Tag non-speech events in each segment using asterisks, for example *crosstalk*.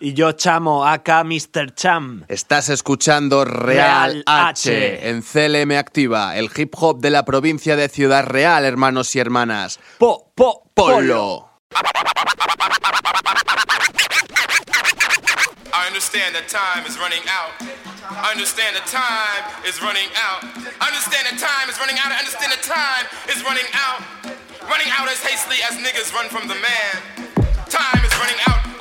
Y yo chamo, acá Mr. Cham. Estás escuchando Real, Real H, H. en CLM Activa, el hip hop de la provincia de Ciudad Real, hermanos y hermanas. Po, po, polo. I understand that time is running out. I understand that time is running out. I understand that time is running out. I understand that time is running out. Running out as hastily as niggas run from the man. Time is running out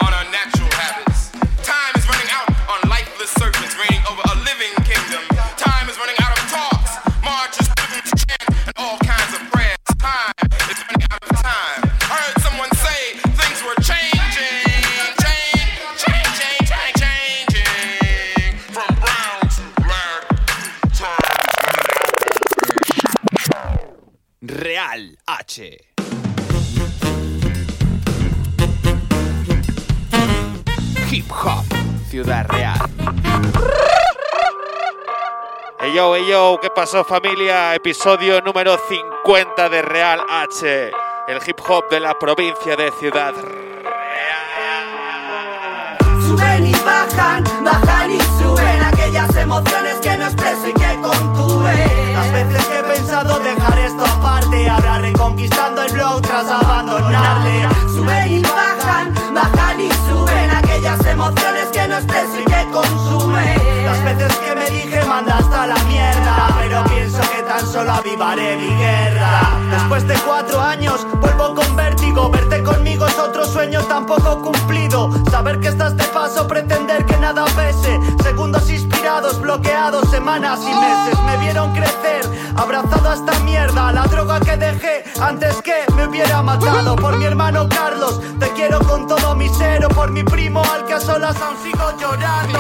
H. Hip Hop, Ciudad Real. Hey yo, hey yo, ¿qué pasó familia? Episodio número 50 de Real H, el hip hop de la provincia de Ciudad Real. Suben y bajan, bajan y suben aquellas emociones que no expreso y que contuve. Las veces que ahora reconquistando el blog tras abandonarle. Suben y bajan, bajan y suben aquellas emociones que no expreso y que consume. Las veces que me dije manda hasta la mierda, pero pienso que tan solo avivaré mi guerra. Después de cuatro años vuelvo con vértigo, verte conmigo es otro sueño tampoco cumplido. Saber que estás de paso, pretender que nada pese. Segundos inspirados, bloqueados, semanas y meses. Me vieron crecer, esta mierda. La droga que dejé antes que me hubiera matado. Por mi hermano Carlos, te quiero con todo mi ser. O por mi primo solas aún sigo llorando.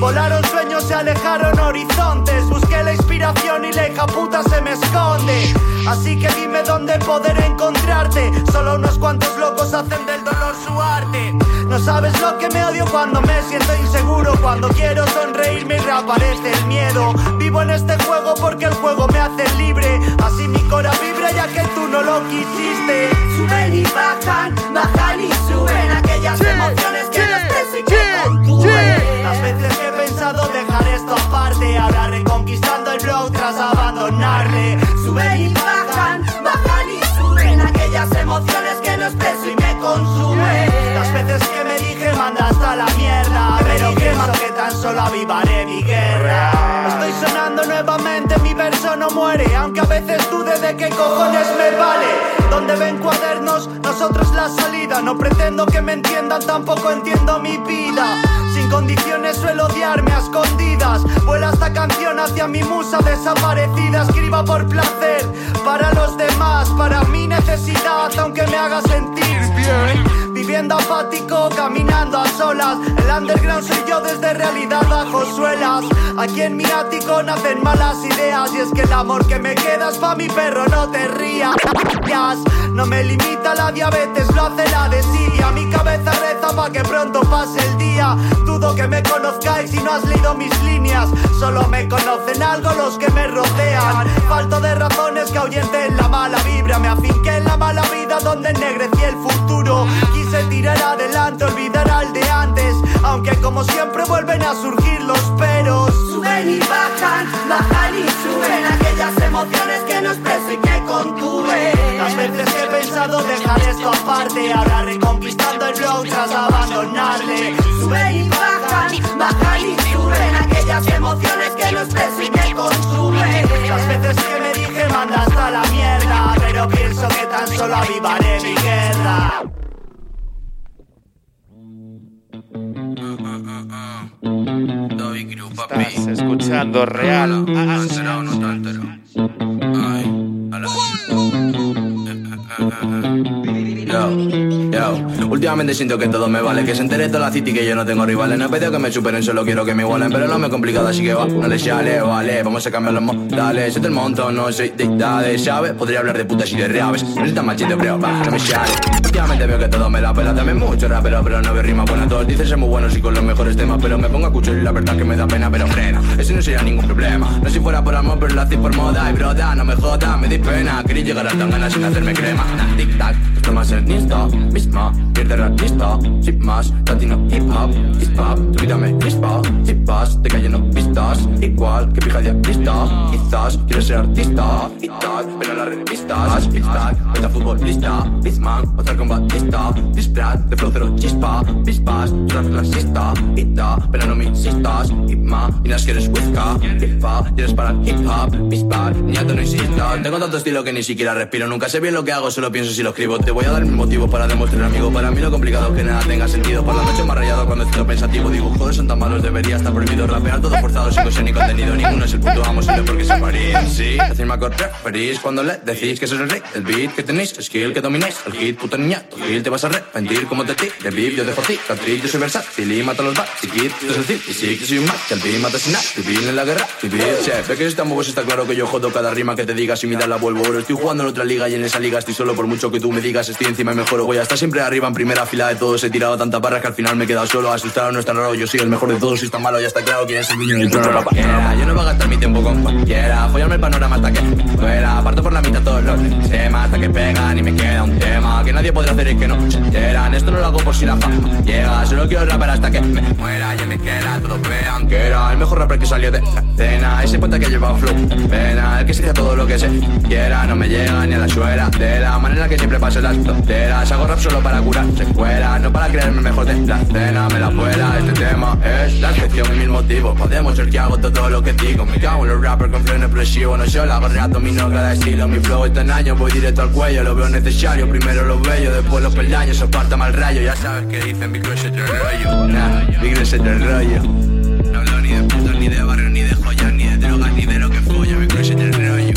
Volaron sueños, se alejaron horizontes. Busqué la inspiración y la hija puta se me esconde. Así que dime dónde poder encontrarte. Solo unos cuantos locos hacen del dolor su arte. No sabes lo que me odio cuando me siento inseguro. Cuando quiero sonreírme y reaparece el miedo. Vivo en este juego porque el juego me hace libre. Así mi cora vibra ya que tú no lo quisiste. Suben y bajan, bajan y suben aquellas emociones que no expreso y. Las veces que he pensado dejar esto aparte, ahora reconquistando el blog tras abandonarle. Suben y bajan, bajan y suben aquellas emociones que no expreso y me consume. Las veces que me dije manda hasta la mierda, pero pienso que tan solo avivaré mi guerra. Estoy sonando nuevamente, mi verso no muere, aunque a veces dude de qué cojones me vale. Donde ven cuadernos, nosotros la salida. No pretendo que me entiendan, tampoco entiendo mi vida. Sin condiciones suelo odiarme a escondidas. Vuela esta canción hacia mi musa desaparecida. Escriba por placer, para los demás, para mi necesidad, aunque me haga sentir bien. Viviendo apático, caminando a solas. El underground soy yo desde realidad bajo suelas. Aquí en mi ático nacen malas ideas. Y es que el amor que me queda es pa' mi perro, no te rías. No me limita la diabetes, lo hace la desidia. Mi cabeza reza pa' que pronto pase el día. Dudo que me conozcáis si no has leído mis líneas. Solo me conocen algo los que me rodean. Falto de razones que ahuyenten la mala vibra. Me afinqué en la mala vida donde ennegrecí el futuro. Quise tirar adelante, olvidar al de antes. Aunque como siempre vuelven a surgir los peros. Suben y bajan, bajan y suben aquellas emociones que no expreso que contuve. Las veces que he pensado dejar esto aparte, ahora reconquistando el blog tras abandonarle. Suben y bajan, bajan y suben aquellas emociones que no expreso y que consume. Las veces que me dije manda hasta la mierda, pero pienso que tan solo avivaré mi guerra. David Cruz, papi. Estás escuchando Real ¿Está H. alterado o no está alterado? Ay, a la- Yo, yo, últimamente siento que todo me vale Que se entere toda la city que yo no tengo rivales. No he pedido que me superen, solo quiero que me igualen Pero no me he complicado, así que va, no les sale, vale Vamos a cambiar los modales, soy del montón, no soy de edades ¿Sabes? Podría hablar de putas y de reaves. Necesita machete, pero va, no me sale. Últimamente veo que todo me la pela. También mucho rapero, pero no veo rima buena. Todos dicen ser muy buenos y con los mejores temas Pero me pongo a escuchar y la verdad que me da pena Pero frena, eso no sería ningún problema. No si fuera por amor, pero lo hacéis por moda. Y broda, no me joda, me di pena. Queréis llegar a tan ganas sin hacerme crema. Tic tac, tomas el Insta, la lista, sin más, latino hip hop, hip hop, tu vida me crispa, vas, te cayendo pistas, igual que pija de artista, quizás quieres ser artista, y tal, pero las revistas, pistas, meta futbolista, Bisman, otra combatista, disfraz de flow cero chispa, pispas, una clasista, y tal, pero no me insistas, más, y las quieres whisca, pipa, y eres para el hip hop, pispa, ya te no insistas, tengo tanto estilo que ni siquiera respiro, nunca sé bien lo que hago, solo pienso si lo escribo, te voy a dar mi motivo para demostrar amigo, para mí lo complicado que nada tenga sentido, por la noche más rayado cuando estoy pensativo, digo, joder, son tan malos, debería estar prohibido rapear. Todo forzado sin ni contenido. Ninguno es el puto amo solo porque se varían sí. Decirme a correr referís cuando le decís que soy el rey el beat que tenéis skill que domináis el hit puto niña tu hit te vas a arrepentir como te ti de beat yo dejo ti. Catrick yo soy versátil y mato a los bats y kid tú es el y sí que soy un match que al fin mata sin nada. En la guerra vivir che ve que estamos pues está claro que yo jodo cada rima que te digas y mira la vuelvo oro estoy jugando en otra liga y en esa liga estoy solo por mucho que tú me digas estoy encima y mejoro voy a estar siempre arriba en primera fila de todos. He tirado tantas barras que al final me he quedado solo. Asustado no es tan raro. Yo soy el mejor de todos y está malo. Ya está claro quién es el niño del yo no voy a gastar mi tiempo con cualquiera. Follarme el panorama hasta que fuera. Parto por la mitad todos los temas Hasta que pegan y me queda un tema Que nadie podrá hacer y que no se enteran. Esto no lo hago por si la fama llega. Solo quiero rapper hasta que me muera Y me queda todos vean que era El mejor rapper que salió de la cena. Ese puente que lleva flow pena. El que se todo lo que se quiera. No me llega ni a la suera De la manera que siempre paso las fronteras Hago rap solo para curar secuelas No para creerme mejor de la cena Me la fuera Este tema es la excepción y mil motivos. Podemos ser que hago todo lo que digo. Me cago en los rappers con freno expresivo No yo la hago rato, mi no cada estilo. Mi flow está en año, voy directo al cuello. Lo veo necesario, primero lo bello Después los peldaños, aparta mal rayo Ya sabes que dicen Big Crush el rollo Nah, Big Crush el rollo. No hablo ni de putos, ni de barrio, ni de joyas Ni de drogas, ni de lo que folla. Big Crush el rollo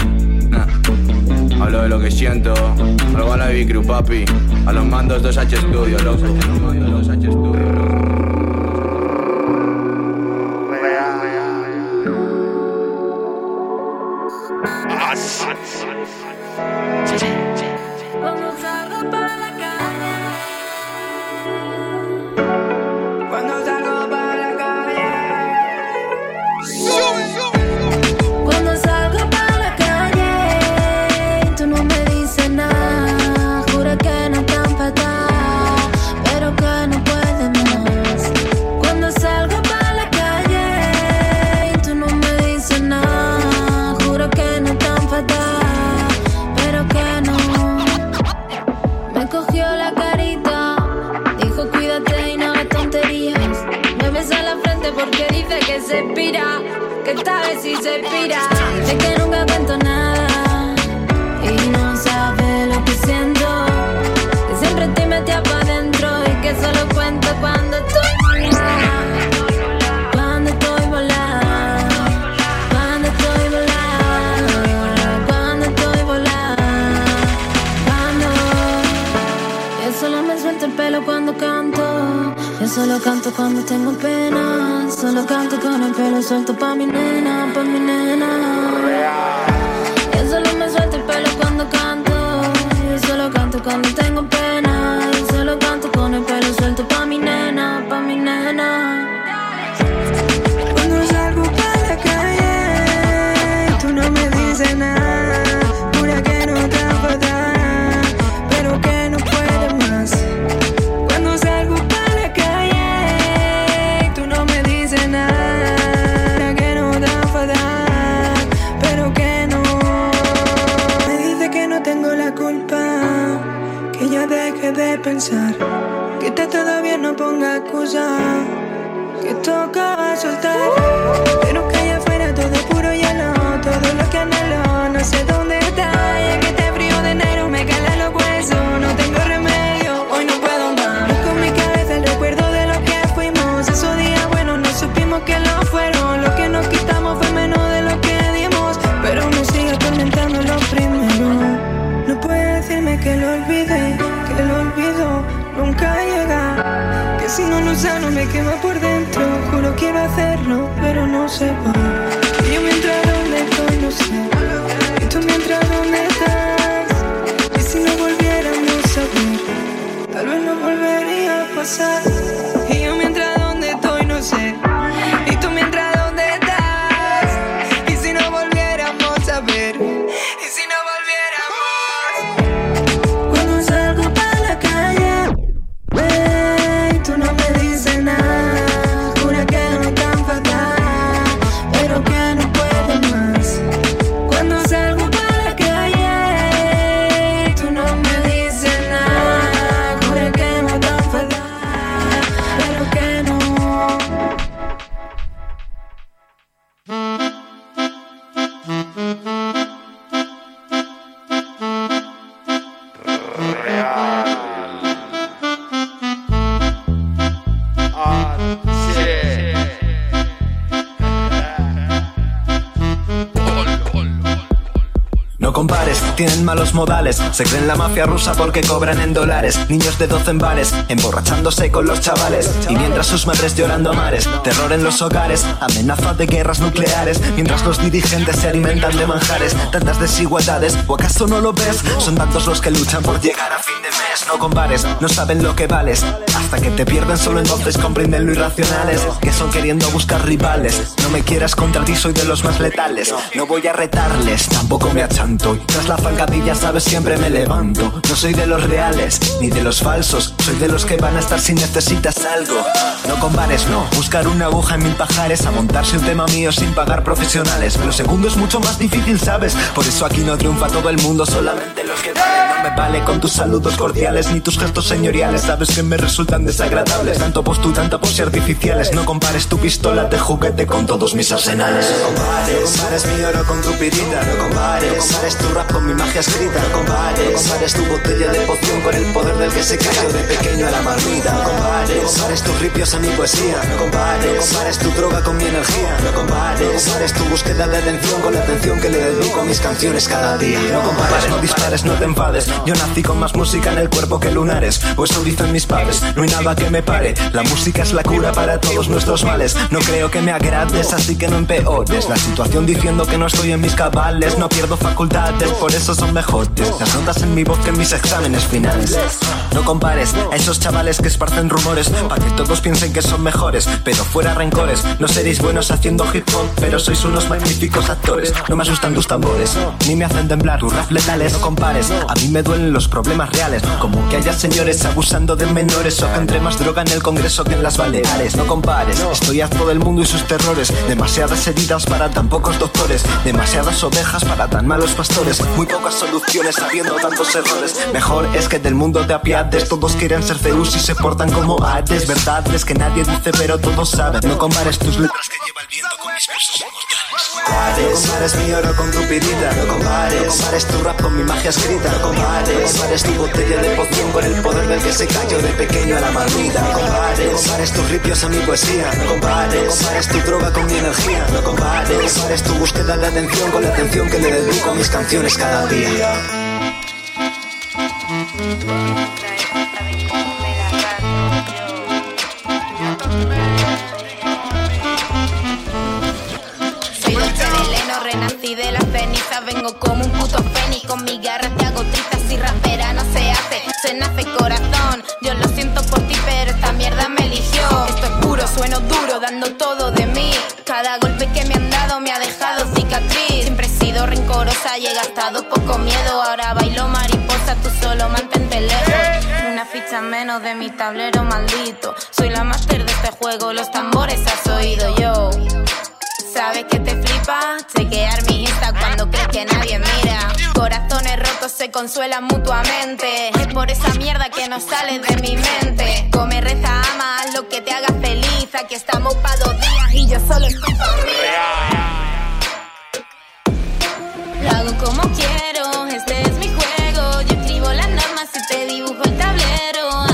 De lo que siento. Algo a la Crew, papi. A los mandos 2H Studio, loco. A los mandos 2H Studio solo canto cuando tengo pena. Solo canto con el pelo suelto pa' mi nena, pa' mi nena. Yo solo me suelto el pelo cuando canto. Yo solo canto cuando tengo pena. Malos modales. Se creen la mafia rusa porque cobran en dólares. Niños de 12 en bares, emborrachándose con los chavales. Y mientras sus madres llorando a mares, terror en los hogares, amenaza de guerras nucleares. Mientras los dirigentes se alimentan de manjares, tantas desigualdades. ¿O acaso no lo ves? Son tantos los que luchan por llegar a fin de mes. No compares, no saben lo que vales. Hasta que te pierden, solo entonces comprenden lo irracionales. Que son queriendo buscar rivales. No me quieras contra ti, soy de los más letales. No voy a retarles, tampoco me achanto. Y tras la zancadilla, sabes, siempre me levanto. No soy de los reales, ni de los falsos. Soy de los que van a estar si necesitas algo. No compares, no. Buscar una aguja en mil pajares. A montarse un tema mío sin pagar profesionales. Lo segundo es mucho más difícil, ¿sabes? Por eso aquí no triunfa todo el mundo, solamente No me vale con tus saludos cordiales ni tus gestos señoriales. Sabes que me resultan desagradables. Tanto post tú, tanta pose artificiales. No compares tu pistola de juguete con todos mis arsenales. No compares, no compares mi oro con tu pirita. No compares, no compares tu rap con mi magia escrita. No compares, no compares tu botella de poción con el poder del que se cayó de pequeño a la marmita. No compares, no compares tus ripios a mi poesía. No compares, no compares tu droga con mi energía. No compares, no compares tu búsqueda de atención con la atención que le dedico a mis canciones cada día. No compares, no dispares, no te enfades. Yo nací con más música en el cuerpo que lunares. O eso dicen mis padres. No hay nada que me pare. La música es la cura para todos nuestros males. No creo que me agrades, así que no empeores. La situación diciendo que no estoy en mis cabales. No pierdo facultades, por eso son mejores. Las notas en mi voz que en mis exámenes finales. No compares a esos chavales que esparcen rumores. Para que todos piensen que son mejores. Pero fuera rencores. No seréis buenos haciendo hip hop, pero sois unos magníficos actores. No me asustan tus tambores, ni me hacen temblar tus rap letales. No compares, a mí me duelen los problemas reales. Como que haya señores abusando de menores o que entre más droga en el Congreso que en las Baleares. No compares, estoy harto del mundo y sus terrores. Demasiadas heridas para tan pocos doctores. Demasiadas ovejas para tan malos pastores. Muy pocas soluciones habiendo tantos errores. Mejor es que del mundo te apiades. Todos quieren ser Zeus y se portan como Hades. Verdad es que nadie dice, pero todos saben. No compares tus letras que lleva el viento con mis versos inmortales. No compares mi oro con tu pirita. No compares, no compares tu rap con mi magia escrita. No compares tu botella de poción con el poder del que se cayó de pequeño a la marmita. No compares, no compares tus ripios a mi poesía. No compares, no compares tu droga con mi energía. No compares, compares tu búsqueda de atención con la atención que le dedico a mis canciones cada día. Renací de las cenizas Vengo como un puto fénix. Con mi garra te hago trizas y rapera no se hace. Se nace corazón Yo lo siento por ti pero esta mierda me eligió. Esto es puro, sueno duro, dando todo de mí. Cada golpe que me han dado me ha dejado cicatriz. Siempre he sido rencorosa y he gastado poco miedo. Ahora bailo mariposa, tú solo mantente lejos. Una ficha menos de mi tablero maldito. Soy la máster de este juego, los tambores has oído yo. ¿Sabes que te flipa? Chequear mi Insta cuando crees que nadie mira. Corazones rotos se consuelan mutuamente. Es por esa mierda que no sale de mi mente. Come, reza, ama, haz lo que te haga feliz. Aquí estamos pa' dos días y yo solo estoy mí. Lo hago como quiero, este es mi juego. Yo escribo las normas y te dibujo el tablero.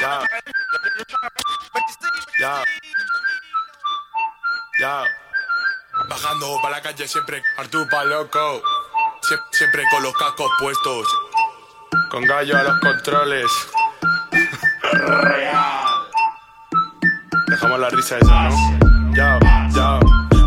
Ya. Ya. Ya. Bajando pa' la calle siempre, Artur pa' loco. Sie- siempre con los cascos puestos. Con gallo a los controles. *laughs* Dejamos la risa esa, ¿no? Ya, ya.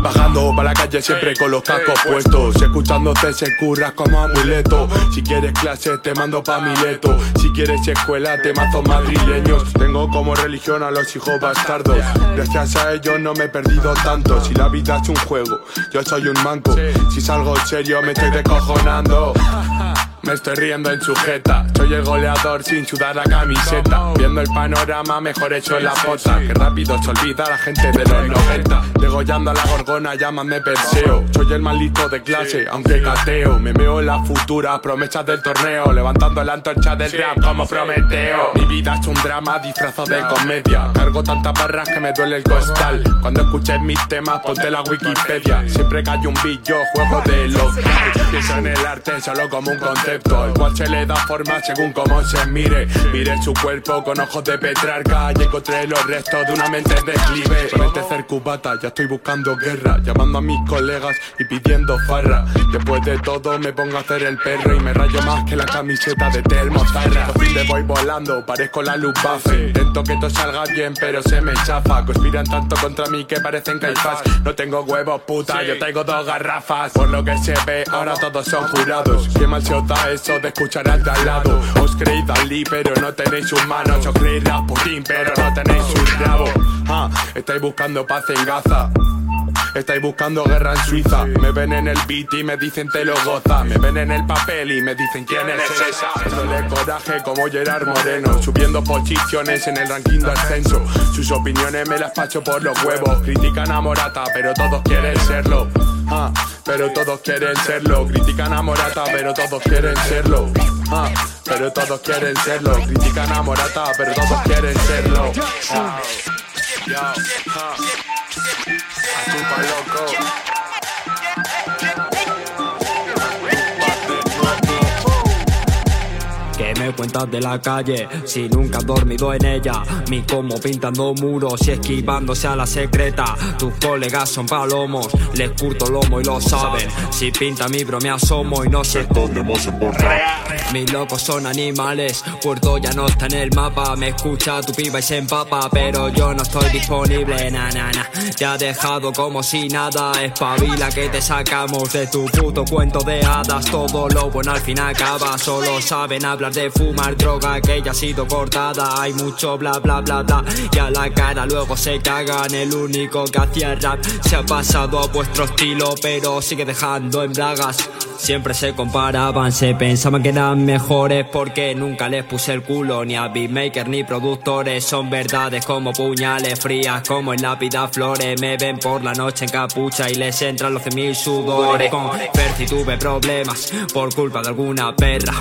Bajando pa' la calle siempre con los cascos puestos. Escuchándote se curras como amuleto. Si quieres clase te mando pa' Mileto. Si quieres escuela te mazo madrileños. Tengo como religión a los hijos bastardos. Gracias a ellos no me he perdido tanto. Si la vida es un juego, yo soy un manco. Si salgo serio me estoy descojonando. me estoy riendo en sujeta. Soy el goleador sin sudar la camiseta. Viendo el panorama, mejor hecho en la foto. Que rápido se olvida la gente de los 90. Degollando a la gorgona, llámame Perseo. Soy el maldito de clase, aunque cateo. Me veo en las futuras promesas del torneo. Levantando la antorcha del rap como Prometeo. Mi vida es un drama disfrazado de comedia. Cargo tantas barras que me duele el costal. Cuando escuches mis temas, ponte la Wikipedia. Siempre que hay un beat, yo juego de local. Pienso en el arte solo como un concepto. El cual se le da forma según cómo se mire. Mire su cuerpo con ojos de Petrarca. Y encontré los restos de una mente declive. Con este cercubata ya estoy buscando guerra. Llamando a mis colegas y pidiendo farra. Después de todo me pongo a hacer el perro. Y me rayo más que la camiseta de Telmo Zarra. Te voy volando, parezco la luz base. Intento que todo salga bien, pero se me chafa. Conspiran tanto contra mí que parecen caifás. No tengo huevos, puta, yo traigo dos garrafas. Por lo que se ve, ahora todos son jurados. Qué mal se os da eso de escuchar al de al lado. Os creéis Dalí, pero no tenéis sus manos. Os creéis Rasputin, pero no tenéis sus rabos. Ah, estáis buscando paz en Gaza. Estáis buscando guerra en Suiza. Me ven en el beat y me dicen te lo goza. Me ven en el papel y me dicen quién es esa. De coraje como Gerard Moreno. Subiendo posiciones en el ranking de ascenso. Sus opiniones me las paso por los huevos. Critican a Morata, pero todos quieren serlo. Ah, pero todos quieren serlo. Critican a Morata, pero todos quieren serlo. Ah, pero todos quieren serlo. Critican a Morata, pero todos quieren serlo. Ah, ah. Chupa loco. Me cuentas de la calle si nunca has dormido en ella? Mi como pintando muros y esquivándose a la secreta. Tus colegas son palomos, les curto lomo y lo saben. Si pinta mi bro me asomo y no se escondemos en Mis locos son animales, Puerto ya no está en el mapa. Me escucha tu piba y se empapa, pero yo no estoy disponible. Na, na, na. Te ha dejado como si nada. Espabila que te sacamos de tu puto cuento de hadas. Todo lo bueno al fin acaba. Solo saben hablar de fumar droga que ya ha sido cortada. Hay mucho bla bla bla bla. Y a la cara luego se cagan. El único que hacía rap se ha pasado a vuestro estilo, pero sigue dejando en bragas. Siempre se comparaban, se pensaban que eran mejores porque nunca les puse el culo ni a beatmaker ni productores. Son verdades como puñales frías, como en lápida flores. Me ven por la noche en capucha y les entran los mil sudores. Con Percy tuve problemas por culpa de alguna perra.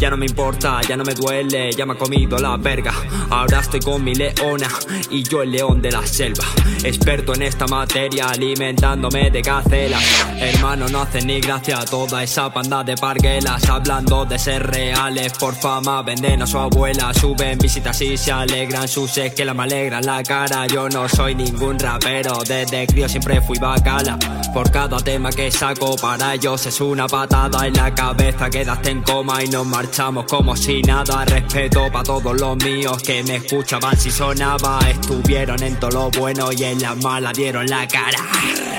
Ya no me importa, ya no me duele, ya me ha comido la verga. Ahora estoy con mi leona y yo el león de la selva. Experto en esta materia, alimentándome de gacelas. Hermano, no hacen ni gracia toda esa panda de parguelas. Hablando de ser reales, por fama venden a su abuela. Suben visitas y se alegran, sus que la me alegran la cara. Yo no soy ningún rapero, desde crío siempre fui bacala. Por cada tema que saco para ellos es una patada en la cabeza, quedaste en coma y nos marchamos como si nada. Respeto para todos los míos que me escuchaban si sonaba. Estuvieron en todo lo bueno y en la mala dieron la cara.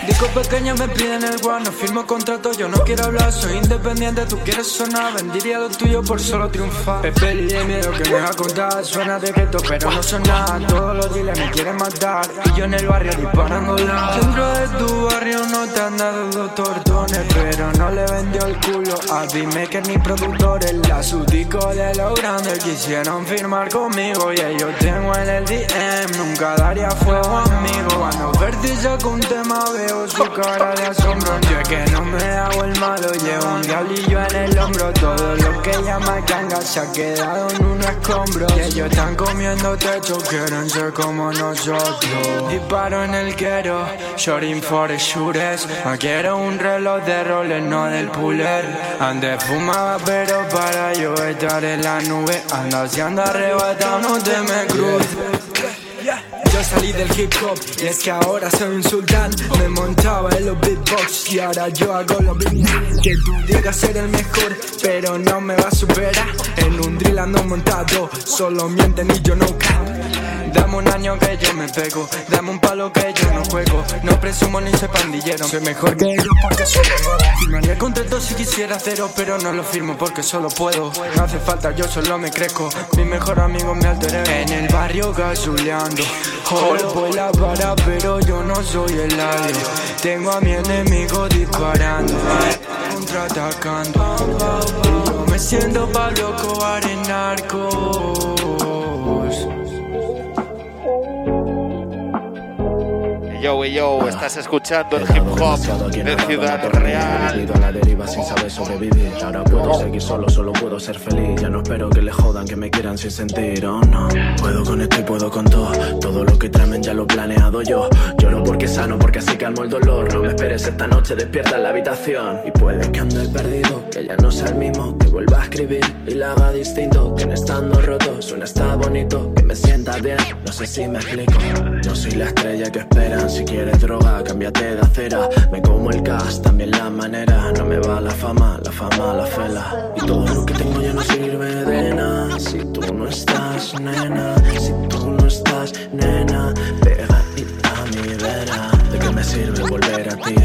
Discos pequeños me piden el guano, firmo contrato, yo no quiero hablar, soy independiente, tú quieres sonar, vendería lo tuyo por solo triunfar. Peli de miedo que me va a contar, suena de gueto, pero no son nada, todos los días me quieren matar, y yo en el barrio disparando la. Dentro de tu barrio no te han dado tortones, pero no le vendió el culo a beatmaker ni productores, la su disco de lo grande quisieron firmar conmigo, y ellos tengo en el DM, nunca daría fuego amigo, cuando Verti saca un tema veo su cara de asombro. Yo es que no me hago el malo Llevo un diablillo en el hombro. Todo lo que llama ganga Se ha quedado en un escombro. Y ellos están comiendo techo Quieren ser como nosotros. Disparo en el quiero Shorting for the shooters. Me quiero un reloj de roles No del puller. Antes fumaba pero para yo estar en la nube Ando si ando arrebatado No te me cruces yo salí del hip hop y es que ahora soy un sultán. Me montaba en los beatbox y ahora yo hago lo mismo. Que tú digas ser el mejor pero no me va a superar. En un drill ando montado, solo mienten y yo no cap Dame un año que yo me pego, dame un palo que yo no juego. No presumo ni soy pandillero, soy mejor que ellos porque solo puedo Firmaría contrato si quisiera cero pero no lo firmo porque solo puedo. No hace falta, yo solo me crezco, mi mejor amigo me alteré En el barrio gasoleando Hoy voy la vara, pero yo no soy el aire. Tengo a mi enemigo disparando, contraatacando. Yo me Haciendo Pablo Cobar en narcos. Yo, yo, estás escuchando el hip hop de Ciudad Real. A la deriva sin saber sobrevivir. Ahora puedo seguir solo, solo puedo ser feliz. Ya no espero que le jodan, que me quieran sin sentir. Oh no, puedo con esto y puedo con todo. Todo lo que tramen ya lo he planeado yo. Lloro porque sano, porque así calmo el dolor. No me esperes esta noche, despierta en la habitación. Y puede que ande perdido, que ya no sea el mismo. Que vuelva a escribir y la haga distinto. Que no estando roto, suena está bonito. Que me sienta bien, no sé si me explico. No soy la estrella que esperan. Si quieres droga, cámbiate de acera. Me como el gas, también la manera. No me va la fama, la fama, la fela. Y todo lo que tengo ya no sirve de nada. Si tú no estás, nena. Si tú no estás, nena. Pegadita a mi vera. ¿De qué me sirve volver a ti?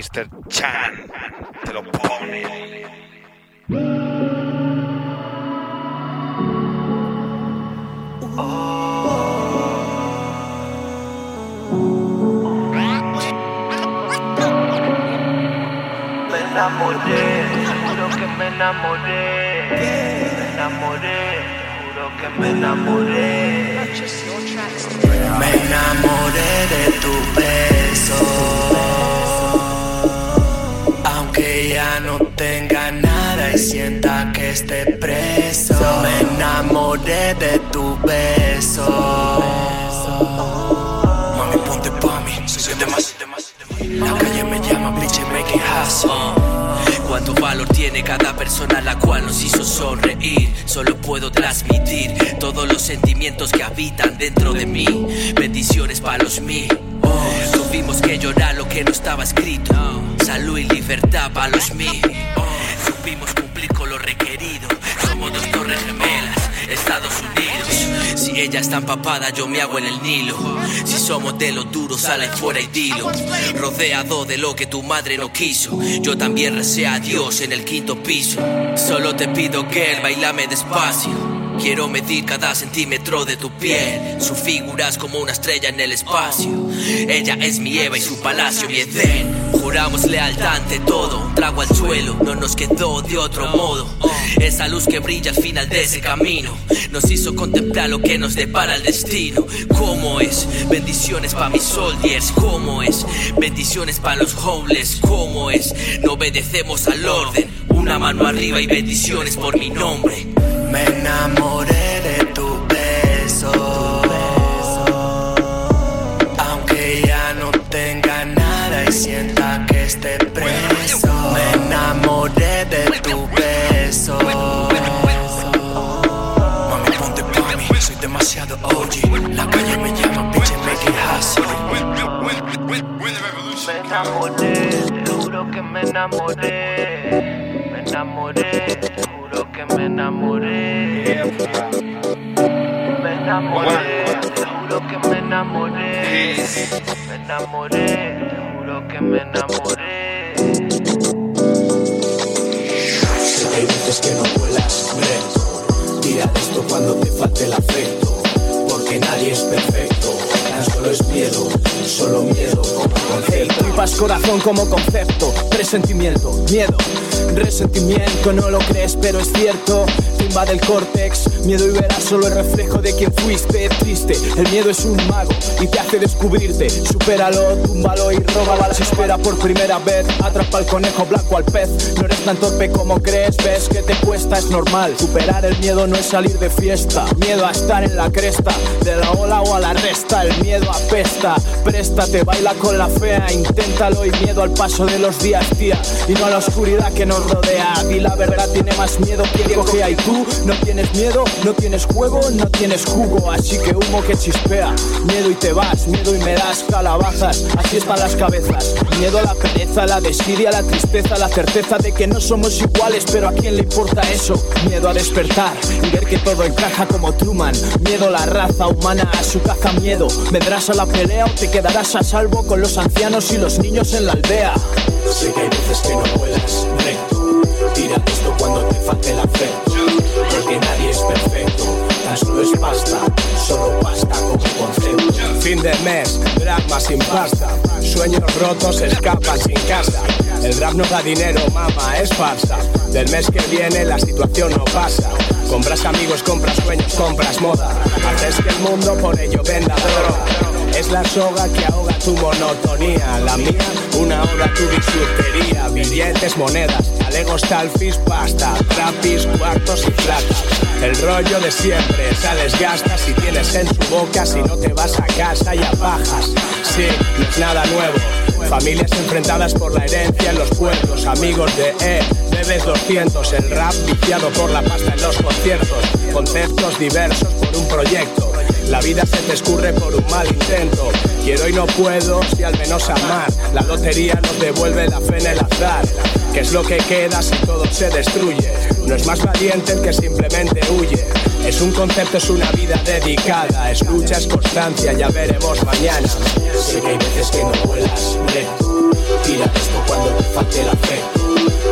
Mr. Chan te lo pone. Me enamoré, juro que me enamoré. Me enamoré, juro que me enamoré. Me esté preso. Me enamoré de tu beso. Mami, ponte pa' mí, soy de más. La calle me llama, bitch, and make it hustle. Cuánto valor tiene cada persona a la cual nos hizo sonreír. Solo puedo transmitir todos los sentimientos que habitan dentro de mí. Bendiciones para los míos. Tuvimos que llorar lo que no estaba escrito. Salud y libertad para los míos. Supimos cumplir con lo requerido. Somos dos torres gemelas, Estados Unidos. Si ella está empapada, yo me hago en el Nilo. Si somos de los duros, sale fuera y dilo. Rodeado de lo que tu madre no quiso. Yo también recé a Dios en el quinto piso. Solo te pido que él bailame despacio. Quiero medir cada centímetro de tu piel. Su figura es como una estrella en el espacio. Ella es mi Eva y su palacio mi Edén. Juramos lealtad ante todo. Un trago al suelo, no nos quedó de otro modo. Esa luz que brilla al final de ese camino nos hizo contemplar lo que nos depara el destino. ¿Cómo es? Bendiciones para mis soldiers. ¿Cómo es? Bendiciones para los homeless. ¿Cómo es? No obedecemos al orden. Una mano arriba y bendiciones por mi nombre. Me enamoré de tu beso. Aunque ya no tenga nada y sienta que esté preso. Me enamoré de tu beso. Mami, ponte pa' mí, soy demasiado OG. La calle me llama, bitch, make it hustle. Me enamoré, te juro que me enamoré. Enamoré. Me enamoré, te juro que me enamoré. Que dices que no vuelas recto. Tira esto cuando te falte el afecto. Porque nadie es perfecto. Solo es miedo, solo miedo como concepto. Tripas corazón como concepto, presentimiento, miedo, resentimiento, no lo crees pero es cierto, te invade el córtex, miedo y verás solo el reflejo de quien fuiste, triste, el miedo es un mago y te hace descubrirte, supéralo, túmbalo y roba balas, espera por primera vez, atrapa al conejo blanco al pez, no eres tan torpe como crees, ves que te cuesta, es normal, superar el miedo no es salir de fiesta, miedo a estar en la cresta, de la ola o a la resta, apesta, préstate, baila con la fea, inténtalo y miedo al paso de los días, tía, y no a la oscuridad que nos rodea. Y la verdad tiene más miedo que cogea y tú no tienes miedo, no tienes juego, no tienes jugo, así que humo que chispea. Miedo y te vas, miedo y me das calabazas, así están las cabezas. Miedo a la pereza, la desidia, la tristeza, la certeza de que no somos iguales, pero a quién le importa eso. Miedo a despertar y ver que todo encaja como Truman. Miedo a la raza humana, a su caza miedo. ¿Vendrás a la pelea o te quedarás a salvo con los ancianos y los niños en la aldea? Sé que hay veces que no vuelas recto. Tira esto cuando te falte la fe. Porque nadie es perfecto. Tan solo es pasta, solo pasta como concepto. Fin de mes, drama sin pasta. Sueños rotos escapan sin casa. El rap no da dinero, mama, es farsa. Del mes que viene la situación no pasa. Compras amigos, compras sueños, compras moda. Haces que el mundo por ello venda droga. Es la soga que ahoga tu monotonía. La mía, una oda a tu bisutería. Billetes, monedas, alegos, talfis, pasta. Trapis, cuartos y plata. El rollo de siempre, sales, gastas y tienes en su boca si no te vas a casa y apajas. Sí, no es nada nuevo. Familias enfrentadas por la herencia en los pueblos, amigos de E, bebes 200, el rap viciado por la pasta en los conciertos, conceptos diversos por un proyecto. La vida se te escurre por un mal intento. Quiero y no puedo, si al menos amar. La lotería nos devuelve la fe en el azar. ¿Qué es lo que queda si todo se destruye? No es más valiente el que simplemente huye. Es un concepto, es una vida dedicada. Escucha, es constancia, ya veremos mañana. Sé que hay veces que no vuelas recto. Tira esto cuando te falte la fe.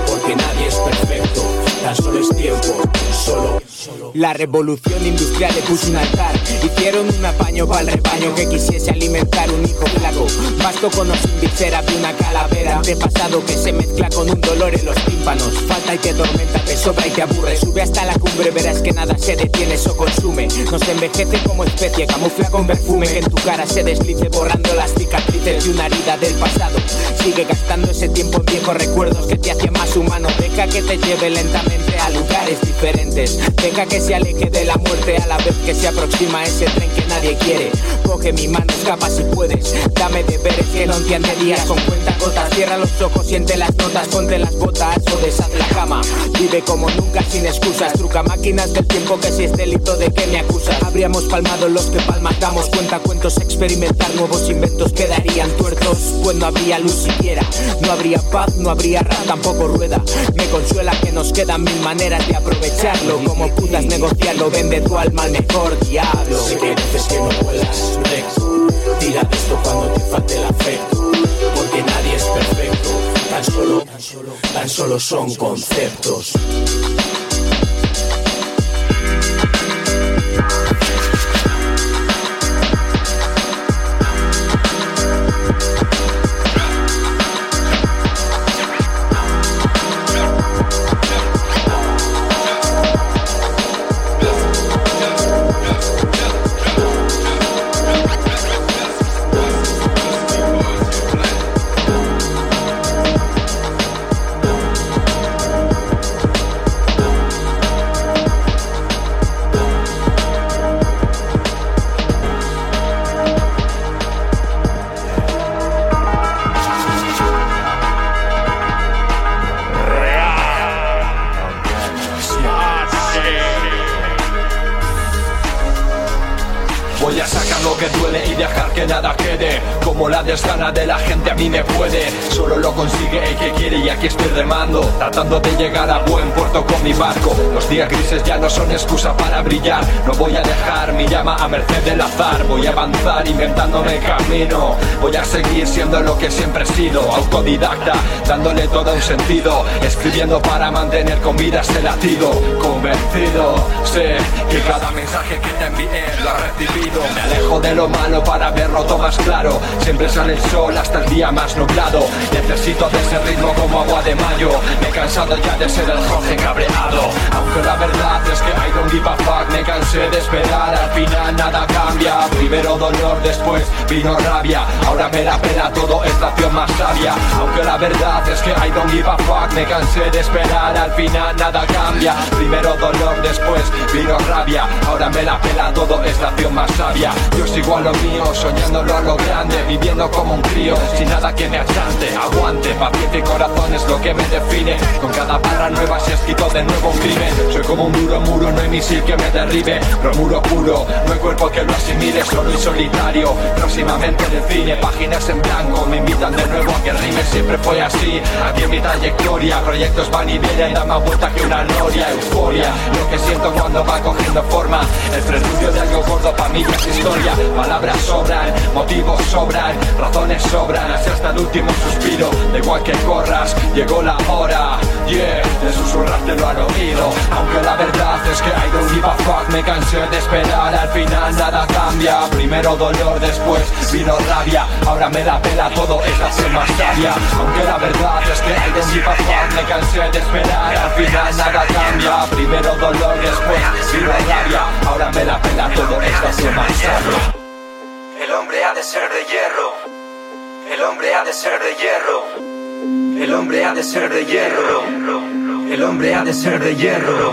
Porque nadie es perfecto. Tan solo es tiempo, solo. La revolución industrial le puso un altar. Hicieron un apaño para el rebaño que quisiese alimentar un hijo flaco. Basto con visera de una calavera. Antepasado que se mezcla con un dolor en los tímpanos. Falta y te tormenta, te sobra y te aburre. Sube hasta la cumbre, verás que nada se detiene, eso consume. Nos envejece como especie, camufla con perfume. Que en tu cara se deslice borrando las cicatrices de una herida del pasado. Sigue gastando ese tiempo en viejos recuerdos que te hacen más humano. Deja que te lleve lentamente a lugares diferentes. Deja que se aleje de la muerte a la vez que se aproxima ese tren que nadie quiere. Coge mi mano, escapa si puedes. Dame deberes que no días con cuenta gotas. Cierra los ojos, siente las notas, ponte las botas o deshaz la cama. Vive como nunca sin excusas. Truca máquinas del tiempo que si es delito de que me acusas. Habríamos palmado los que palmas damos cuenta cuentos. Experimentar nuevos inventos quedarían tuertos. Pues no habría luz siquiera. No habría paz, no habría rap, tampoco rueda. Me consuela que nos quedan mil maneras de aprovecharlo. Como putas negociarlo, vende tu alma al mejor diablo. Sé que veces que no vuelas recto. Tira esto cuando te falte la fe. Porque nadie es perfecto. Tan solo, tan solo son conceptos. De la gente a mí me puede. Solo lo consigue el que quiere y aquí estoy remando Tratando de llegar a buen puerto con mi barco. Los días grises ya no son excusa para brillar. No voy a dejar mi llama a merced del azar. Voy a avanzar inventándome camino. Voy a seguir siendo lo que siempre he sido Autodidacta, dándole todo un sentido. Escribiendo para mantener con vida este latido. Convencido, sé que cada mensaje que te envié lo has recibido. Me alejo de lo malo para verlo todo más claro. Siempre el sol hasta el día más nublado. Necesito de ese ritmo como agua de mayo. Me he cansado ya de ser el Jorge cabreado. Aunque la verdad es que I don't give a fuck Me cansé de esperar, al final nada cambia. Primero dolor, después vino rabia. Ahora me la pela todo, es la más sabia. Aunque la verdad es que I don't give a fuck Me cansé de esperar, al final nada cambia. Primero dolor, después vino rabia. Ahora me la pela todo, es la más sabia. Yo sigo a lo mío, soñándolo a lo grande. Viviendo como un crío, sin nada que me achante Aguante, paciencia y corazón es lo que me define. Con cada barra nueva se escrito de nuevo un crimen. Soy como un duro muro, no hay misil que me derribe. Pero muro puro, no hay cuerpo que lo asimile Solo y solitario, próximamente cine Páginas en blanco, me invitan de nuevo a que rime Siempre fue así, aquí en mi trayectoria Proyectos van y vienen, da más vuelta que una noria. Euforia, lo que siento cuando va cogiendo forma. El preludio de algo gordo para mí ya es historia. Palabras sobran, motivos sobran, razones sobran Así hasta el último suspiro, da igual que corras Llegó la hora, yeah, de susurrarte lo al oído. Aunque la verdad es que I don't give a fuck Me cansé de esperar, al final nada cambia. Primero dolor, después vino rabia. Ahora me la pela todo, es la más sabia. Aunque la verdad es que I don't give a fuck Me cansé de esperar, al final nada cambia. Primero dolor, después vino rabia. Ahora me la pela todo, es la más sabia. El hombre ha de ser de hierro. El hombre ha de ser de hierro. El hombre ha de ser de hierro. El hombre ha de ser de hierro.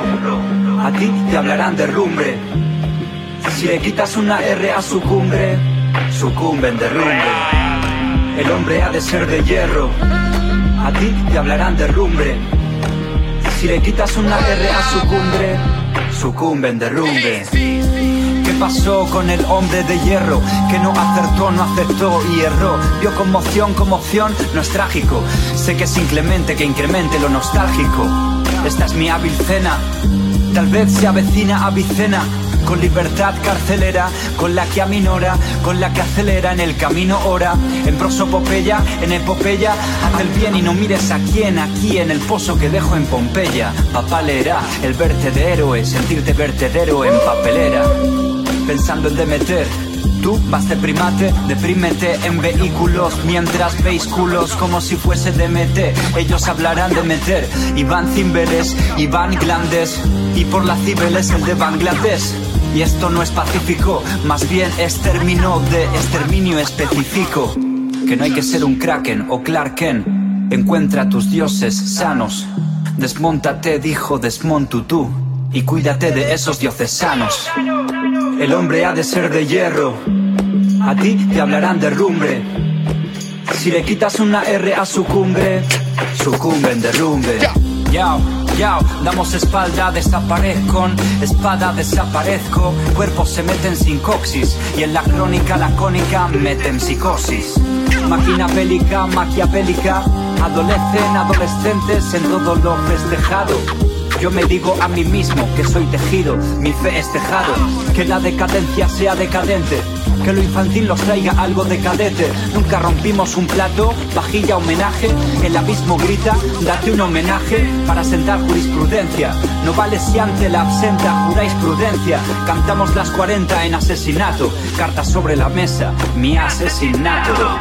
A ti te hablarán de rumbre. Si le quitas una R a su cumbre, sucumbe en derrumbe. El hombre ha de ser de hierro. A ti te hablarán de rumbre. Si le quitas una R a su cumbre, sucumbe en derrumbe. ¿Qué pasó con el hombre de hierro? Que no acertó, no aceptó y erró. Vio conmoción como opción, no es trágico. Sé que es inclemente que incremente lo nostálgico. Esta es mi hábil cena. Tal vez se avecina Avicena. Con libertad carcelera, con la que aminora, con la que acelera en el camino ora. En prosopopeya, en epopeya, haz el bien y no mires a quién, aquí en el pozo que dejo en Pompeya. Papá leerá el verte de héroe, sentirte vertedero en papelera pensando en Demeter. Tú vas de primate, deprímete en vehículos mientras veis culos como si fuese DMT. Ellos hablarán de meter Iván Cimberes, Iván Glandes y por las Cibeles el de Bangladesh. Y esto no es pacífico, más bien es término de exterminio específico. Que no hay que ser un kraken o Clark Kent. Encuentra tus dioses sanos. Desmóntate, dijo Desmontu tú. Y cuídate de esos dioses sanos. El hombre ha de ser de hierro. A ti te hablarán de rumbre. Si le quitas una R a su cumbre, sucumbe en derrumbe. Yao, yao, damos espalda, desaparezco, espada desaparezco, cuerpos se meten sin coxis y en la crónica lacónica meten psicosis. Máquina bélica, maquiavélica, adolecen adolescentes en todo lo festejado. Yo me digo a mí mismo que soy tejido, mi fe es tejado, que la decadencia sea decadente, que lo infantil nos traiga algo de cadete. Nunca rompimos un plato, vajilla, homenaje, el abismo grita, date un homenaje para sentar jurisprudencia. No vale si ante la absenta juráis prudencia, cantamos las 40 en asesinato, cartas sobre la mesa, mi asesinato.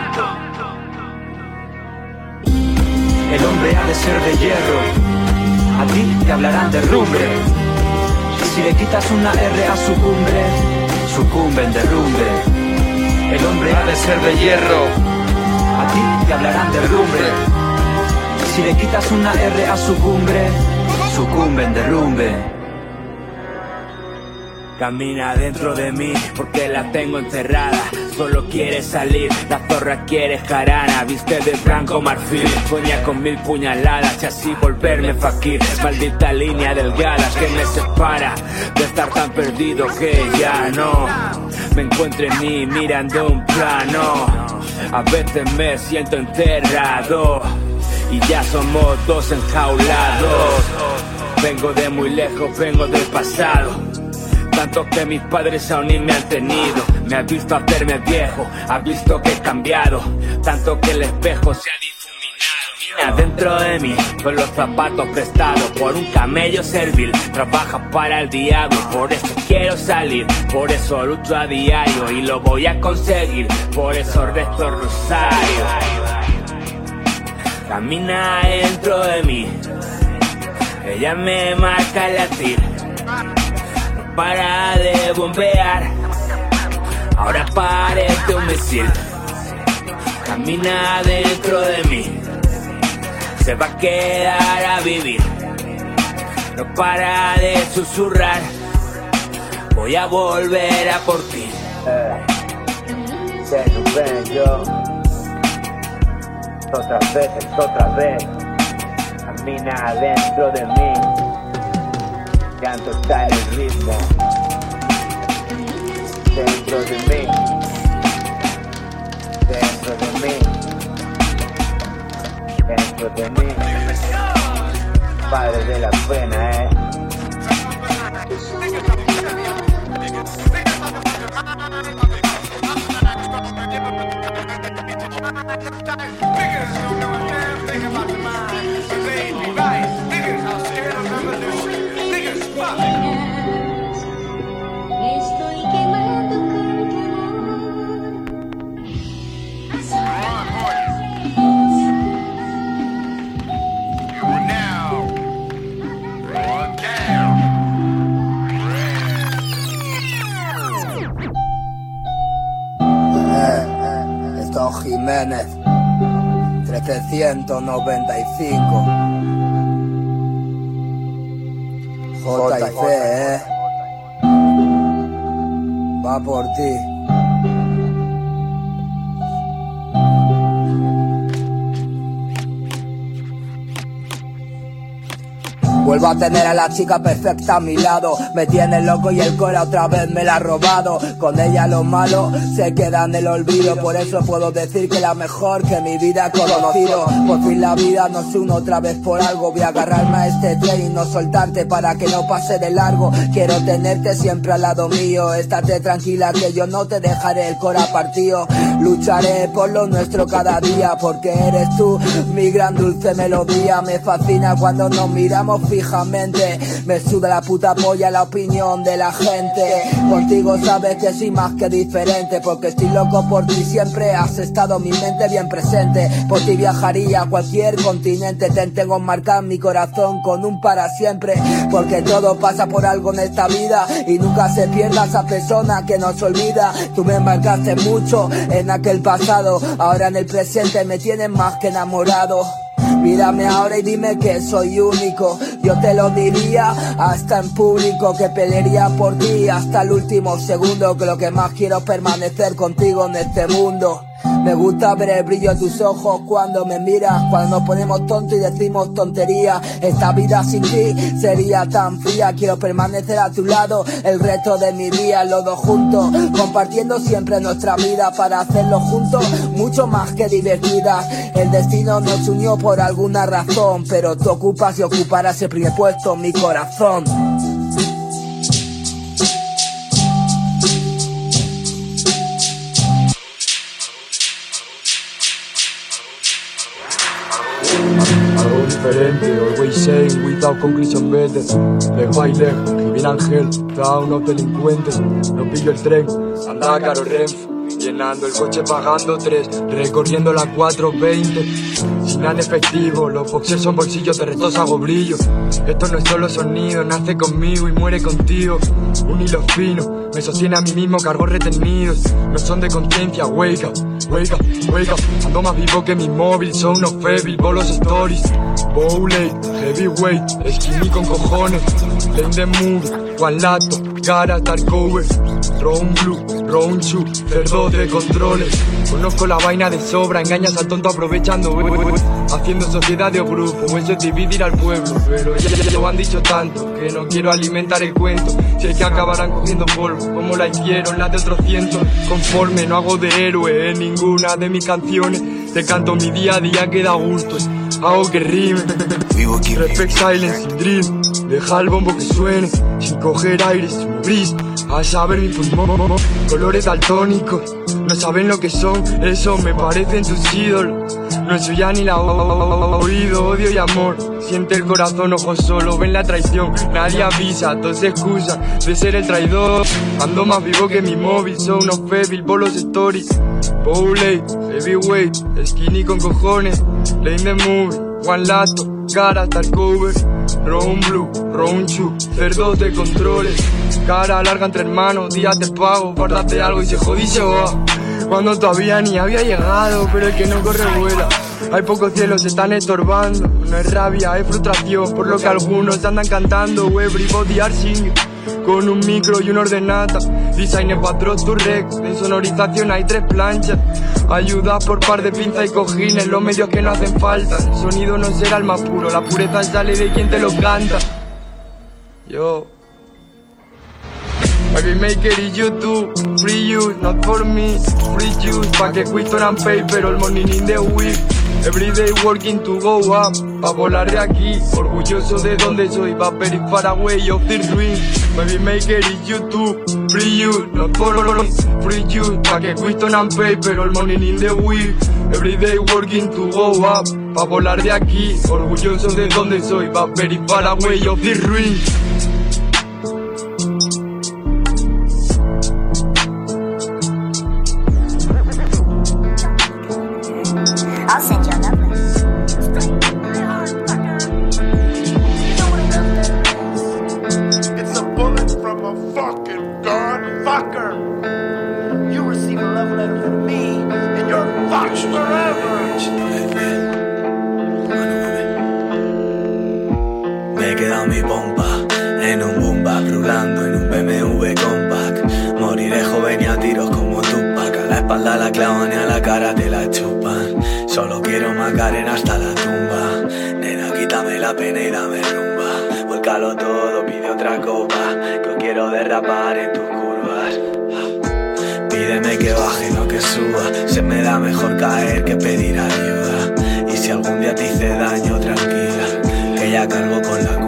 El hombre ha de ser de hierro. A ti te hablarán de rumbre. Si le quitas una R a su cumbre, sucumbe en derrumbe. El hombre ha de ser de hierro. A ti te hablarán de rumbre. Si le quitas una R a su cumbre, sucumbe en derrumbe. Camina dentro de mí porque la tengo encerrada. Solo quiere salir, la zorra quiere jarana. Viste de blanco marfil, coña con mil puñaladas y así volverme fakir. Maldita línea delgada que me separa de estar tan perdido que ya no me encuentro en mí mirando un plano. A veces me siento enterrado y ya somos dos enjaulados. Vengo de muy lejos, vengo del pasado. Tanto que mis padres aún ni me han tenido. Me has visto hacerme viejo, has visto que he cambiado. Tanto que el espejo se ha difuminado. Dentro de mí, con los zapatos prestados por un camello servil. Trabaja para el diablo, por eso quiero salir. Por eso lucho a diario y lo voy a conseguir. Por eso resto rosario. Camina dentro de mí. Ella me marca el latir para de bombear. ahora parece un misil. Camina dentro de mí, se va a quedar a vivir. No para de susurrar, voy a volver a por ti. Se nos ven yo. Otra vez, otra vez. Camina dentro de mí. Canto está en el ritmo. Dentro de mí. Dentro de mí. Dentro de mí. Padre de la pena, eh. Estoy Jiménez 1395 JC, eh. Va por ti. Vuelvo a tener a la chica perfecta a mi lado. Me tiene loco y el cora otra vez me la ha robado. Con ella lo malo se queda en el olvido. Por eso puedo decir que la mejor que mi vida he conocido. Por fin la vida nos une otra vez por algo. Voy a agarrarme a este tren y no soltarte para que no pase de largo. Quiero tenerte siempre al lado mío. Estate tranquila que yo no te dejaré el cora partido. Lucharé por lo nuestro cada día porque eres tú mi gran dulce melodía. Me fascina cuando nos miramos fijamente. Me suda la puta polla la opinión de la gente. Contigo sabes que soy más que diferente porque estoy loco por ti. Siempre has estado mi mente bien presente. Por ti viajaría a cualquier continente. Te tengo marcado mi corazón con un para siempre. Porque todo pasa por algo en esta vida y nunca se pierda esa persona que nos olvida. Tú me marcaste mucho en aquel pasado. Ahora en el presente me tienes más que enamorado. Mírame ahora y dime que soy único. Yo te lo diría hasta en público que pelearía por ti hasta el último segundo. Que lo que más quiero es permanecer contigo en este mundo. Me gusta ver el brillo en tus ojos cuando me miras, cuando nos ponemos tontos y decimos tonterías. Esta vida sin ti sería tan fría. Quiero permanecer a tu lado el resto de mi día, los dos juntos, compartiendo siempre nuestra vida para hacerlo juntos mucho más que divertida. El destino nos unió por alguna razón, pero tú ocupas y ocuparás el primer puesto en mi corazón. Same, without conclusion better. Dejo ahí lejos, Miguel Ángel, da unos delincuentes. No pillo el tren, anda caro Renfe. Llenando el coche pagando tres, recorriendo la 420. Sin nada efectivo, los boxes son bolsillos, de restos hago brillo. Esto no es solo sonido, nace conmigo y muere contigo. Un hilo fino, me sostiene a mí mismo, cargos retenidos. No son de conciencia, wake up, wake up, wake up. Ando más vivo que mi móvil, son unos febil, los stories. Bowley, heavyweight, skinny con cojones. Lane the movie, one lato, cara, dark cover. Round blue, round two, cerdo de controles. Conozco la vaina de sobra, engañas al tonto aprovechando, we, we, we. haciendo sociedad de grupo, eso es dividir al pueblo. Pero ya, ya lo han dicho tanto, que no quiero alimentar el cuento. Sé que acabarán cogiendo polvo, como la hicieron las de otros cientos. Conforme, no hago de héroe en ninguna de mis canciones. Te canto mi día a día que da gusto. Hago que rime. Respect silence dream. Deja el bombo que suene, sin coger aire, sin bris. A saber mi pulmón, colores daltónicos. No saben lo que son, eso me parecen tus ídolos. No soy ya ni la oído, odio y amor. Siente el corazón, ojos solo, ven la traición. Nadie avisa, todos se excusan de ser el traidor. Ando más vivo que mi móvil, son unos febil, bolos stories. Bowley, heavyweight, skinny con cojones. Lane the movie, one lato, cara, dark cover. Round blue, round two, cerdos de controles. Cara larga entre hermanos, días te pago, guardate algo y se jodí se va. Cuando todavía ni había llegado, pero el que no corre vuela. Hay pocos cielos, se están estorbando. No es rabia, es frustración, por lo que algunos andan cantando. Everybody are singing. Con un micro y una ordenata. Design patrón tu rec. En sonorización hay tres planchas. Ayuda por par de pinzas y cojines. Los medios que no hacen falta. El sonido no será el más puro. La pureza sale de quien te lo canta. Yo. Baby maker y YouTube, free use, not for me, free use, pa' que question and paper, all morning in the week. Everyday working to go up, pa' volar de aquí, orgulloso de donde soy, pa' far away of the ruin. Baby maker y YouTube, free use, not for free use, pa' que question and paper, all morning in the week. Everyday working to go up, pa' volar de aquí, orgulloso de donde soy, pa' far away of the ruin. He quedado mi pompa en un boomba rulando en un BMW compact. Moriré joven y a tiros como Tupac. A la espalda la clavan y a la cara te la chupan. Solo quiero Macarena hasta la tumba. Nena, quítame la pena y dame rumba. Vuélcalo todo, pide otra copa. Que quiero derrapar en tus curvas. Pídeme que baje, no que suba. Se me da mejor caer que pedir ayuda. Y si algún día te hice daño, tranquila, que ya cargo con la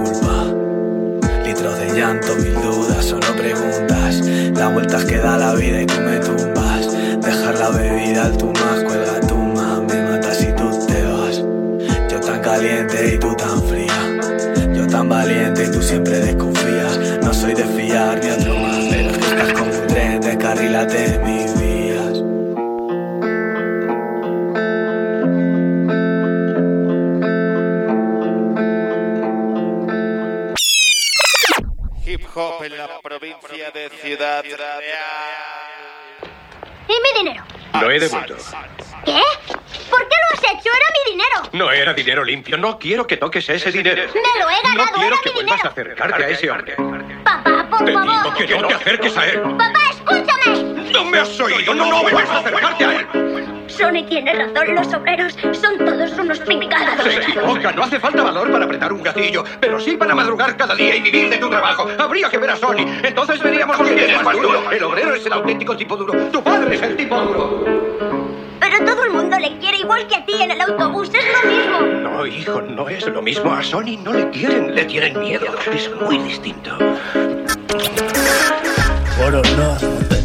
llanto, mil dudas, solo preguntas. Las vueltas que da la vida y tú me tumbas. Dejar la bebida al tu más, cuelga tu más. Me matas si tú te vas. Yo tan caliente y tú tan fría. Yo tan valiente y tú siempre desconfías. No soy de fiar ni otro más, pero que estás como un tren, descarrílate en la provincia de Ciudad Real. ¿Y mi dinero? Lo he devuelto. ¿Qué? ¿Por qué lo has hecho? Era mi dinero. No era dinero limpio. No quiero que toques ese dinero. Me lo he ganado, No quiero era que mi vuelvas a dinero. acercarte a ese hombre. Papá, por Te favor. digo que no te acerques a él. Papá, escúchame. No me has oído. No, no vuelvas a acercarte a él. Sony tiene razón. Los obreros son todos unos pringados. Se equivoca. No hace falta valor para apretar un gatillo, pero sí para madrugar cada día y vivir de tu trabajo. Habría que ver a Sony. Entonces veríamos quién es más duro. El obrero es el auténtico tipo duro. Tu padre es el tipo duro. Pero todo el mundo le quiere igual que a ti en el autobús. Es lo mismo. No, hijo, no es lo mismo. A Sony no le quieren, le tienen miedo. Es muy distinto. Por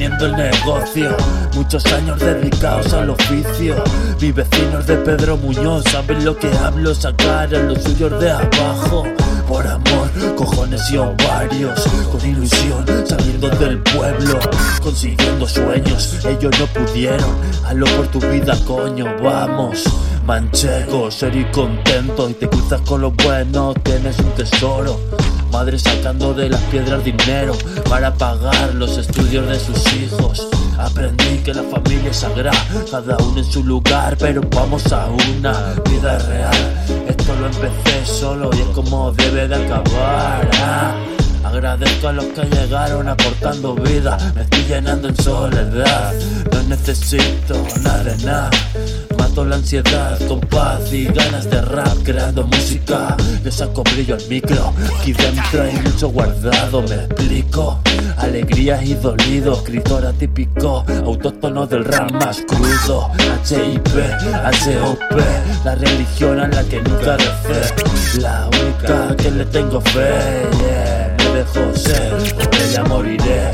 honor, teniendo el negocio, muchos años dedicados al oficio. Mis vecinos de Pedro Muñoz saben lo que hablo, sacar a los suyos de abajo. Por amor, cojones y ovarios, con ilusión, saliendo del pueblo, consiguiendo sueños, ellos no pudieron. Hazlo por tu vida, coño, vamos. Manchego, serio y contento, y te cruzas con los buenos, tienes un tesoro. Sacando de las piedras dinero para pagar los estudios de sus hijos. Aprendí que la familia es sagrada, cada uno en su lugar, pero vamos a una vida real. Esto lo empecé solo y es como debe de acabar. ah. Agradezco a los que llegaron aportando vida, me estoy llenando en soledad. No necesito nada de nada. Mato la ansiedad con paz y ganas de rap creando música. Le saco brillo al micro, aquí dentro hay mucho guardado, me explico. Alegrías y dolidos, escritora típico, autóctono del rap más crudo. HIP, HOP, la religión a la que nunca recé. La única que le tengo fe, yeah, me dejo ser, por ella moriré.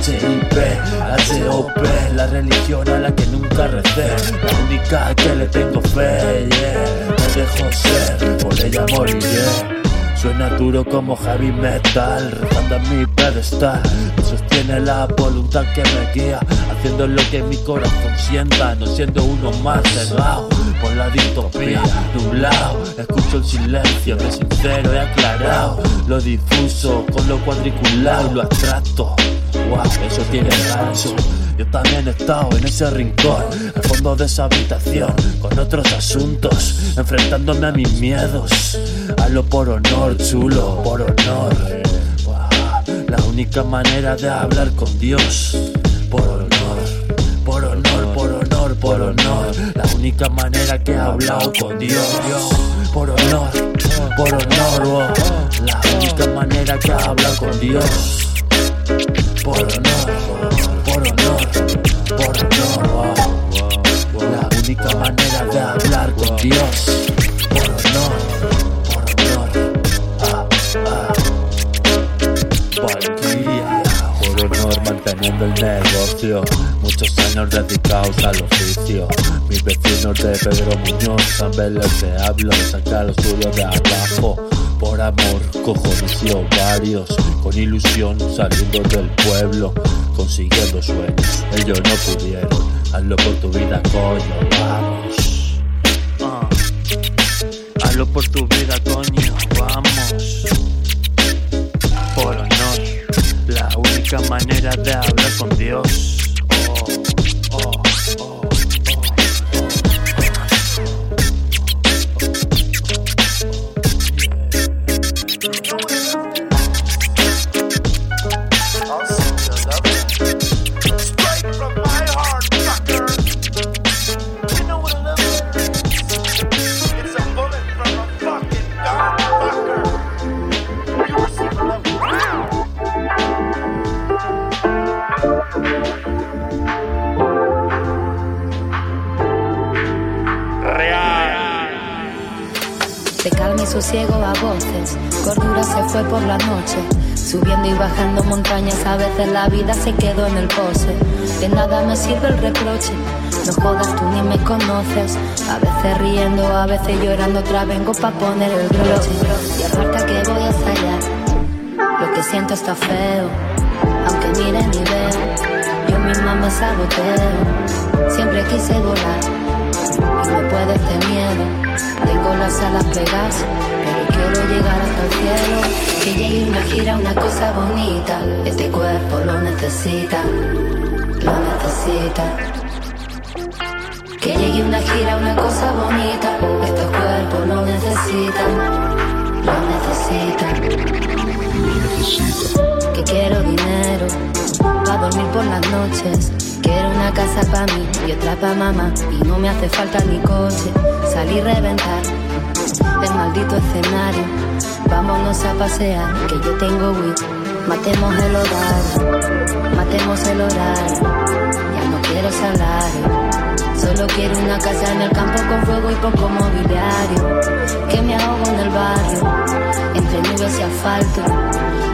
HIP, HOP, la religión a la que nunca recé. La única que le tengo fe, yeah, me dejo ser, por ella moriré. Suena duro como heavy metal, rezando en mi pedestal. Me sostiene la voluntad que me guía, haciendo lo que mi corazón sienta, no siendo uno más cegado por la distopía. Nublado, escucho el silencio, me sincero, he aclarado lo difuso con lo cuadriculado y lo abstracto. Wow, eso tiene gancho. Yo también he estado en ese rincón, al fondo de esa habitación, con otros asuntos, enfrentándome a mis miedos. Hazlo por honor, chulo, por honor. Wow, La única manera de hablar con Dios, por honor. La única manera que he hablado con Dios, por honor, por honor. wow. La única manera que he hablado con Dios, por honor, por honor, por honor. wow. La única manera de hablar con Dios, manteniendo el negocio. Muchos años dedicados al oficio. Mis vecinos de Pedro Muñoz saben lo que hablo. Sacar lo suyo de abajo. Por amor, cojones y ovarios. Con ilusión saliendo del pueblo. Consiguiendo sueños. Ellos no pudieron. Hazlo por tu vida, coño. Vamos. Ah. Hazlo por tu vida, coño. Vamos única manera de hablar con Dios. A veces la vida se quedó en el pose. De nada me sirve el reproche, no jodas tú ni me conoces. A veces riendo, a veces llorando, otra vengo pa' poner el broche. Y aparta que voy a fallar, lo que siento está feo. Aunque mire ni veo, yo misma me saboteo. Siempre quise volar y no puede este miedo. Tengo las alas pegadas, llegar hasta el cielo. Que llegue una gira, una cosa bonita. Este cuerpo lo necesita, lo necesita. Que llegue una gira, una cosa bonita. Estos cuerpos lo necesitan, lo necesitan. Que quiero dinero para dormir por las noches. Quiero una casa para mí y otra para mamá. Y no me hace falta ni coche. Salir reventar el maldito escenario. Vámonos a pasear, que yo tengo weed. Matemos el horario, matemos el horario. Ya no quiero salario. Solo quiero una casa en el campo con fuego y poco mobiliario. Que me ahogo en el barrio, entre nubes y asfalto,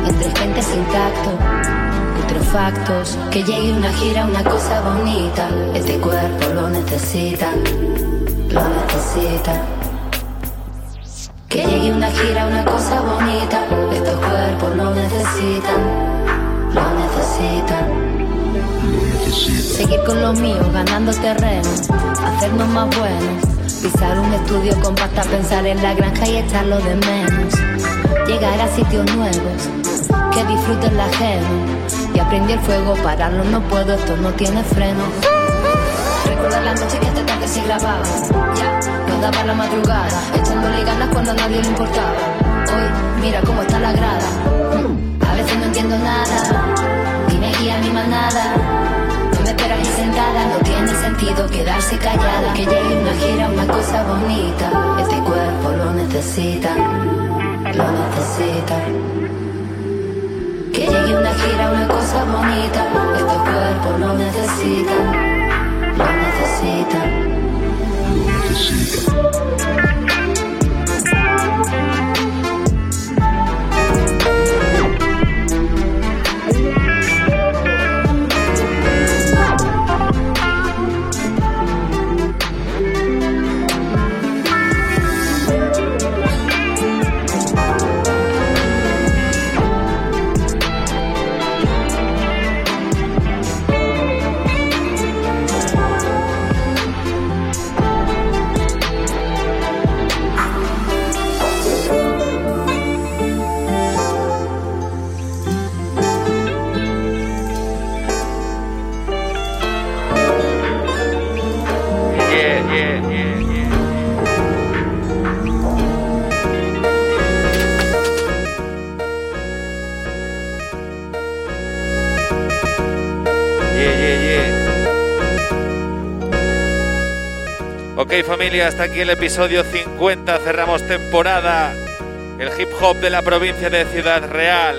entre gente sin tacto putrefactos. Que llegue una gira, una cosa bonita. Este cuerpo lo necesita, lo necesita. Que llegue una gira, una cosa bonita. Estos cuerpos lo necesitan, lo necesitan. Seguir con los míos, ganando terreno, hacernos más buenos. Pisar un estudio con pasta, pensar en la granja y echarlo de menos. Llegar a sitios nuevos, que disfruten la ajeno. Y aprendí el fuego, pararlo no puedo, esto no tiene freno. Recuerda la noche que te tanto si grababa. Ya, nos daba la madrugada, echándole ganas cuando a nadie le importaba. Hoy, mira cómo está la grada. A veces no entiendo nada, ni me guía mi manada. No me esperas ahí sentada, no tiene sentido quedarse callada. Que llegue una gira, una cosa bonita. Este cuerpo lo necesita, lo necesita. Que llegue una gira, una cosa bonita. Estos cuerpos lo necesitan, lo necesitan. Ok familia, hasta aquí el episodio 50, cerramos temporada. El hip hop de la provincia de Ciudad Real.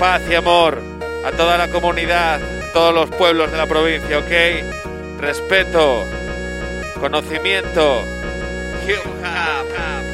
Paz y amor a toda la comunidad, todos los pueblos de la provincia, ok. Respeto, conocimiento, hip hop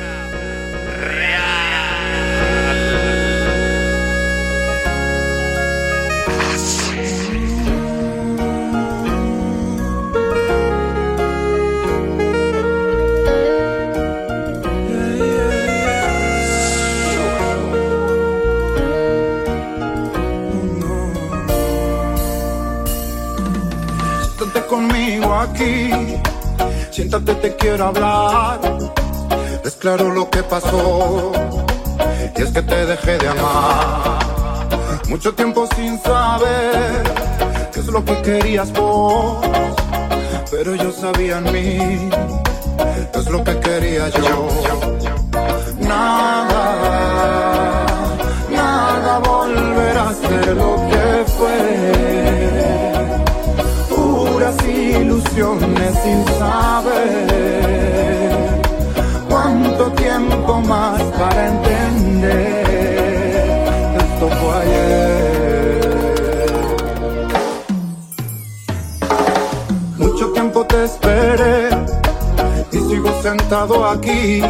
conmigo aquí, siéntate, te quiero hablar. Es claro lo que pasó, y es que te dejé de amar. Mucho tiempo sin saber qué es lo que querías vos, pero yo sabía en mí, qué es lo que quería yo. Nada, nada volverá a ser lo que sin saber cuánto tiempo más para entender esto fue ayer. Mucho tiempo te esperé y sigo sentado aquí.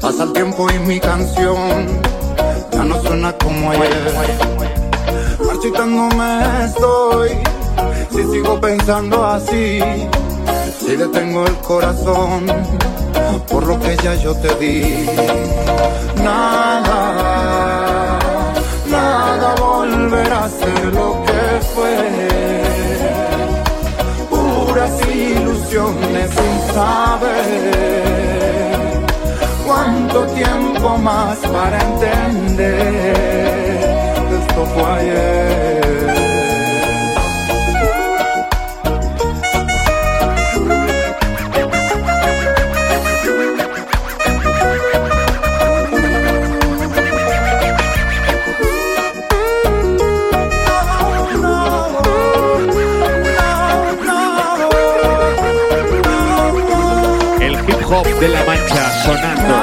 Pasa el tiempo y mi canción ya no suena como ayer. Marchitándome estoy si sigo pensando así, si detengo el corazón por lo que ya yo te di. Nada, nada volverá a ser lo que fue. Puras ilusiones sin saber cuánto tiempo más para entender que esto fue ayer. Hop de la mancha sonando.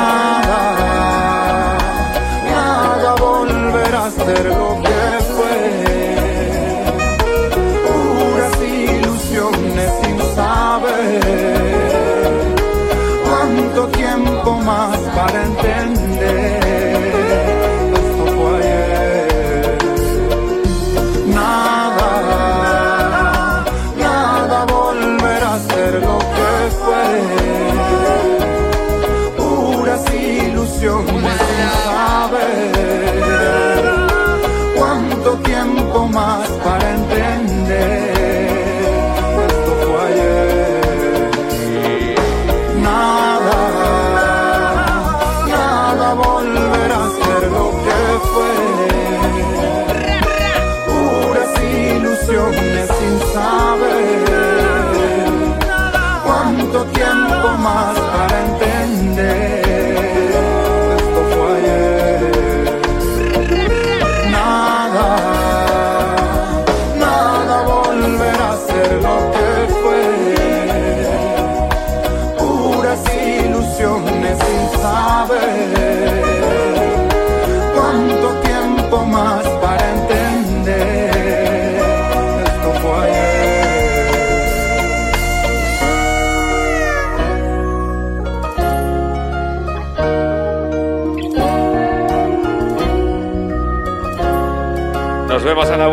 Nada volverá a ser lo que fue. Puras ilusiones sin saber cuánto tiempo más ilusiones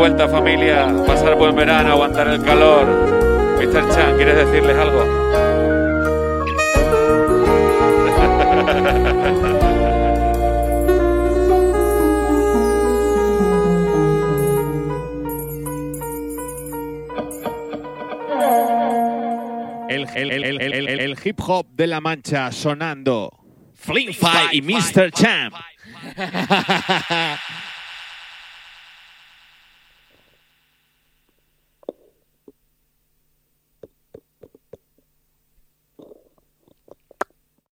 vuelta, familia. Pasar buen verano, aguantar el calor. Mr. Chan, ¿quieres decirles algo? El, el- el- el- el- el- el hip hop de la mancha sonando. Fight y Mr. Champ. *laughs*